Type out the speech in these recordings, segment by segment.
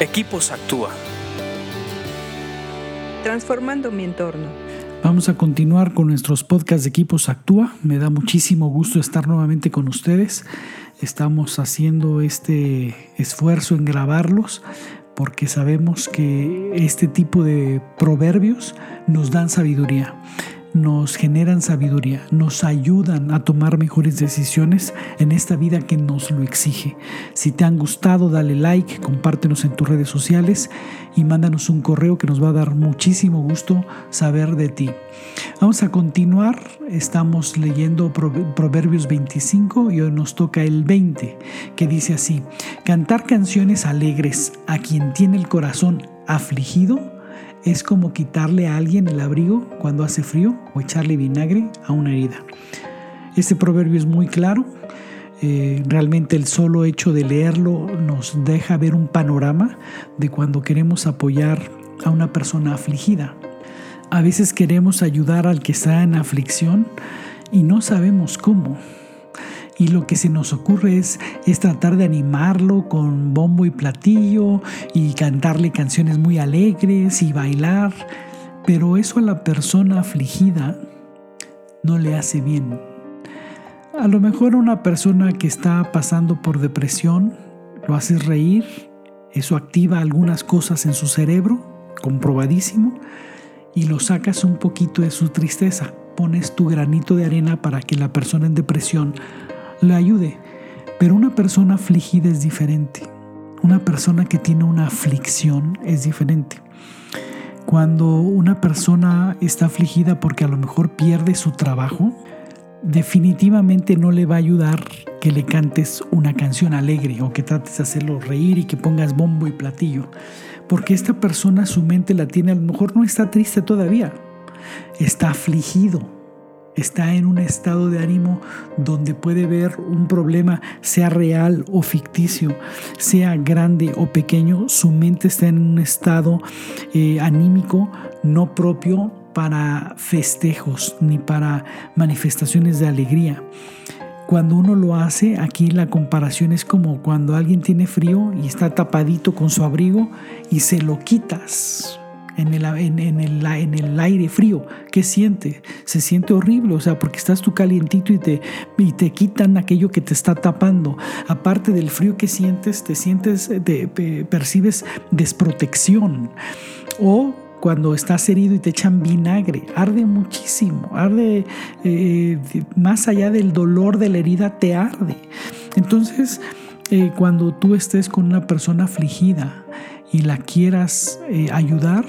Equipos Actúa. Transformando mi entorno. Vamos a continuar con nuestros podcasts de Equipos Actúa. Me da muchísimo gusto estar nuevamente con ustedes. Estamos haciendo este esfuerzo en grabarlos porque sabemos que este tipo de proverbios nos dan sabiduría nos generan sabiduría, nos ayudan a tomar mejores decisiones en esta vida que nos lo exige. Si te han gustado, dale like, compártenos en tus redes sociales y mándanos un correo que nos va a dar muchísimo gusto saber de ti. Vamos a continuar, estamos leyendo Proverbios 25 y hoy nos toca el 20, que dice así, cantar canciones alegres a quien tiene el corazón afligido es como quitarle a alguien el abrigo cuando hace frío o echarle vinagre a una herida. Este proverbio es muy claro. Eh, realmente el solo hecho de leerlo nos deja ver un panorama de cuando queremos apoyar a una persona afligida. A veces queremos ayudar al que está en aflicción y no sabemos cómo y lo que se nos ocurre es, tratar de animarlo con bombo y platillo y cantarle canciones muy alegres y bailar, pero eso a la persona afligida no le hace bien. A lo mejor una persona que está pasando por depresión lo haces reír, eso activa algunas cosas en su cerebro, comprobadísimo, y lo sacas un poquito de su tristeza. Pones tu granito de arena para que la persona en depresión le ayude. Pero una persona afligida es diferente. Una persona que tiene una aflicción es diferente. Cuando una persona está afligida porque a lo mejor pierde su trabajo, definitivamente no le va a ayudar que le cantes una canción alegre o que trates de hacerlo reír y que pongas bombo y platillo. Porque esta persona su mente la tiene, a lo mejor no está triste todavía, está afligido está en un estado de ánimo donde puede ver un problema, sea real o ficticio, sea grande o pequeño, su mente está en un estado eh, anímico no propio para festejos ni para manifestaciones de alegría. Cuando uno lo hace, aquí la comparación es como cuando alguien tiene frío y está tapadito con su abrigo y se lo quitas en el, en, el, en el aire frío. ¿Qué siente? Se siente horrible, o sea, porque estás tú calientito y te, y te quitan aquello que te está tapando. Aparte del frío que sientes, te sientes, te, percibes desprotección. O cuando estás herido y te echan vinagre, arde muchísimo, arde eh, más allá del dolor de la herida, te arde. Entonces, eh, cuando tú estés con una persona afligida y la quieras eh, ayudar,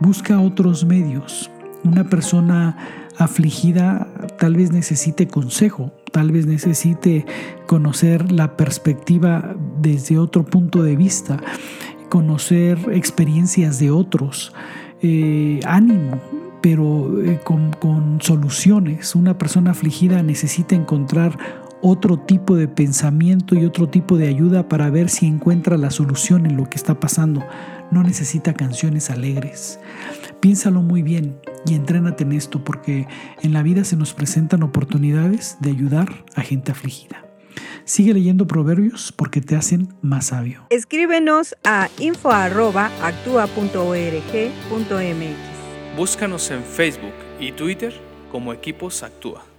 busca otros medios. Una persona afligida tal vez necesite consejo, tal vez necesite conocer la perspectiva desde otro punto de vista, conocer experiencias de otros, eh, ánimo, pero eh, con, con soluciones. Una persona afligida necesita encontrar otro tipo de pensamiento y otro tipo de ayuda para ver si encuentra la solución en lo que está pasando. No necesita canciones alegres. Piénsalo muy bien y entrénate en esto porque en la vida se nos presentan oportunidades de ayudar a gente afligida. Sigue leyendo proverbios porque te hacen más sabio. Escríbenos a info.actua.org.mx. Búscanos en Facebook y Twitter como Equipos Actúa.